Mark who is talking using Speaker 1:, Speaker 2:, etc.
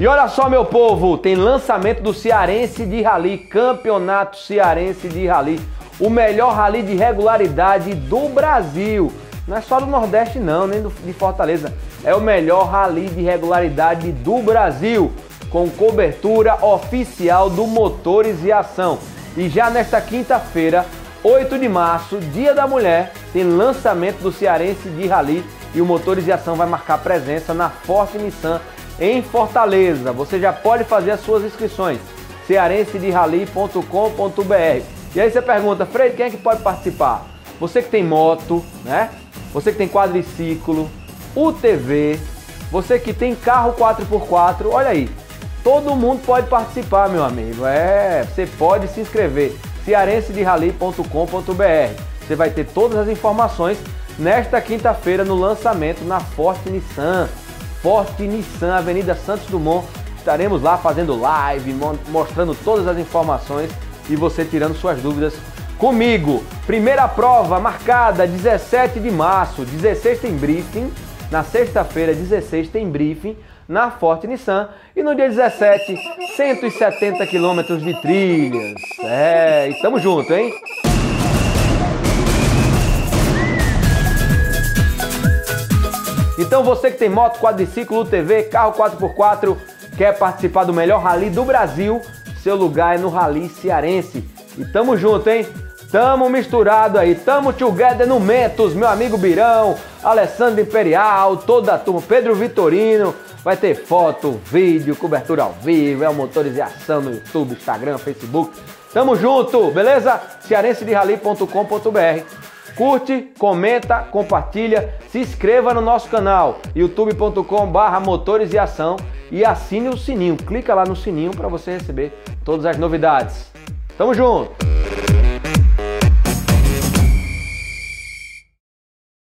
Speaker 1: E olha só, meu povo, tem lançamento do Cearense de Rally, Campeonato Cearense de Rally, o melhor rally de regularidade do Brasil. Não é só do Nordeste não, nem do, de Fortaleza. É o melhor rally de regularidade do Brasil, com cobertura oficial do Motores e Ação. E já nesta quinta-feira, 8 de março, Dia da Mulher, tem lançamento do Cearense de Rally e o Motores e Ação vai marcar presença na Forte Nissan em Fortaleza. Você já pode fazer as suas inscrições cearensedirally.com.br. E aí você pergunta, Freire, quem é que pode participar? Você que tem moto, né? você que tem quadriciclo, UTV, você que tem carro 4x4, olha aí, todo mundo pode participar, meu amigo. É, você pode se inscrever cearensedirally.com.br. Você vai ter todas as informações nesta quinta-feira no lançamento na Forte Nissan. Forte Nissan, Avenida Santos Dumont. Estaremos lá fazendo live, mostrando todas as informações e você tirando suas dúvidas comigo. Primeira prova marcada 17 de março, 16 tem briefing. Na sexta-feira, 16 tem briefing na Forte Nissan e no dia 17, 170 quilômetros de trilhas. É, estamos juntos, hein? Então você que tem moto, quadriciclo, UTV, carro 4x4, quer participar do melhor rally do Brasil, seu lugar é no Rally Cearense. E tamo junto, hein? Tamo misturado aí, tamo together no Mentos, meu amigo Birão, Alessandro Imperial, toda a turma, Pedro Vitorino, vai ter foto, vídeo, cobertura ao vivo, é o motorização no YouTube, Instagram, Facebook. Tamo junto, beleza? cearensedirally.com.br Curte, comenta, compartilha, se inscreva no nosso canal youtube.com barra motores e ação e assine o sininho. Clica lá no sininho para você receber todas as novidades. Tamo junto!